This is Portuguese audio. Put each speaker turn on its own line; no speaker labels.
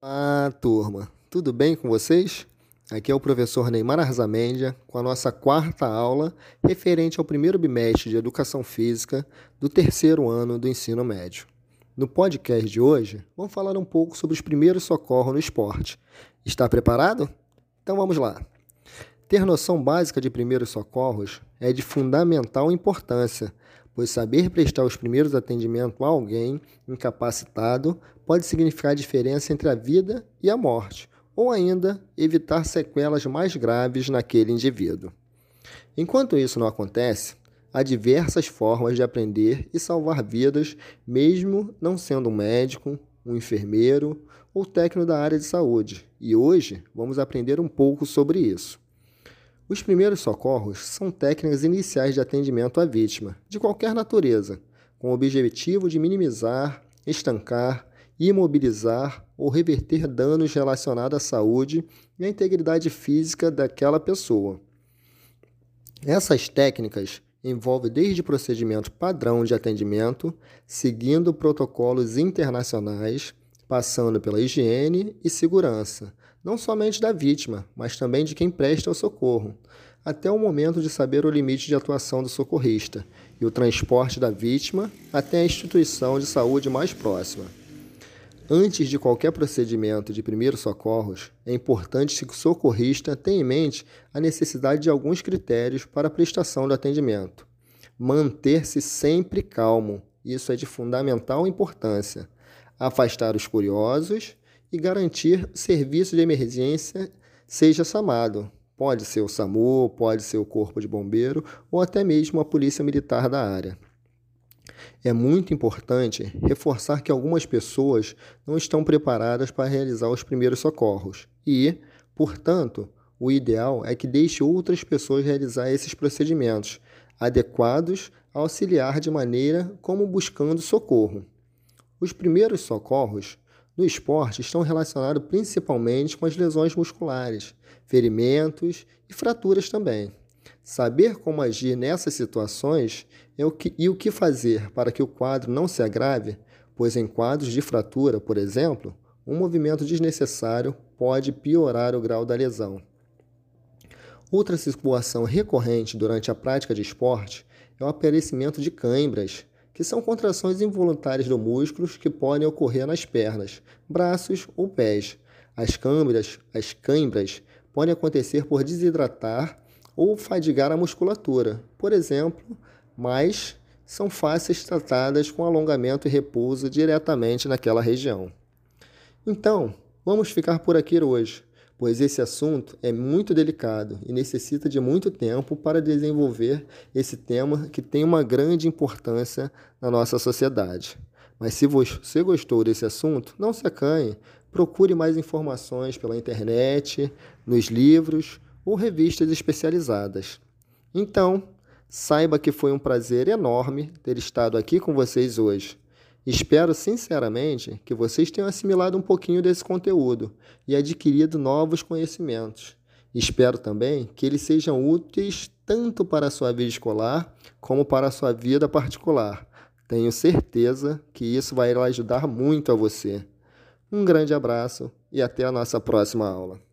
Olá, turma. Tudo bem com vocês? Aqui é o professor Neymar Arzamendia com a nossa quarta aula referente ao primeiro bimestre de Educação Física do terceiro ano do ensino médio. No podcast de hoje, vamos falar um pouco sobre os primeiros socorros no esporte. Está preparado? Então vamos lá. Ter noção básica de primeiros socorros é de fundamental importância, pois saber prestar os primeiros atendimentos a alguém incapacitado pode significar a diferença entre a vida e a morte, ou ainda evitar sequelas mais graves naquele indivíduo. Enquanto isso não acontece, há diversas formas de aprender e salvar vidas, mesmo não sendo um médico, um enfermeiro ou técnico da área de saúde. E hoje vamos aprender um pouco sobre isso. Os primeiros socorros são técnicas iniciais de atendimento à vítima, de qualquer natureza, com o objetivo de minimizar, estancar, imobilizar ou reverter danos relacionados à saúde e à integridade física daquela pessoa. Essas técnicas envolvem desde procedimento padrão de atendimento, seguindo protocolos internacionais, passando pela higiene e segurança, não somente da vítima, mas também de quem presta o socorro, até o momento de saber o limite de atuação do socorrista e o transporte da vítima até a instituição de saúde mais próxima. Antes de qualquer procedimento de primeiros socorros, é importante que o socorrista tenha em mente a necessidade de alguns critérios para a prestação do atendimento. Manter-se sempre calmo, isso é de fundamental importância. Afastar os curiosos e garantir serviço de emergência seja chamado. Pode ser o SAMU, pode ser o Corpo de Bombeiro ou até mesmo a Polícia Militar da área. É muito importante reforçar que algumas pessoas não estão preparadas para realizar os primeiros socorros e, portanto, o ideal é que deixe outras pessoas realizar esses procedimentos adequados a auxiliar de maneira como buscando socorro. Os primeiros socorros no esporte estão relacionados principalmente com as lesões musculares, ferimentos e fraturas também. Saber como agir nessas situações é o que, e o que fazer para que o quadro não se agrave, pois em quadros de fratura, por exemplo, um movimento desnecessário pode piorar o grau da lesão. Outra situação recorrente durante a prática de esporte é o aparecimento de cãibras, que são contrações involuntárias do músculos que podem ocorrer nas pernas, braços ou pés. As câimbras, as câimbras podem acontecer por desidratar ou fadigar a musculatura, por exemplo, mas são fáceis tratadas com alongamento e repouso diretamente naquela região. Então, vamos ficar por aqui hoje pois esse assunto é muito delicado e necessita de muito tempo para desenvolver esse tema que tem uma grande importância na nossa sociedade. Mas se você gostou desse assunto, não se acanhe, procure mais informações pela internet, nos livros ou revistas especializadas. Então, saiba que foi um prazer enorme ter estado aqui com vocês hoje. Espero sinceramente que vocês tenham assimilado um pouquinho desse conteúdo e adquirido novos conhecimentos. Espero também que eles sejam úteis tanto para a sua vida escolar como para a sua vida particular. Tenho certeza que isso vai ajudar muito a você. Um grande abraço e até a nossa próxima aula.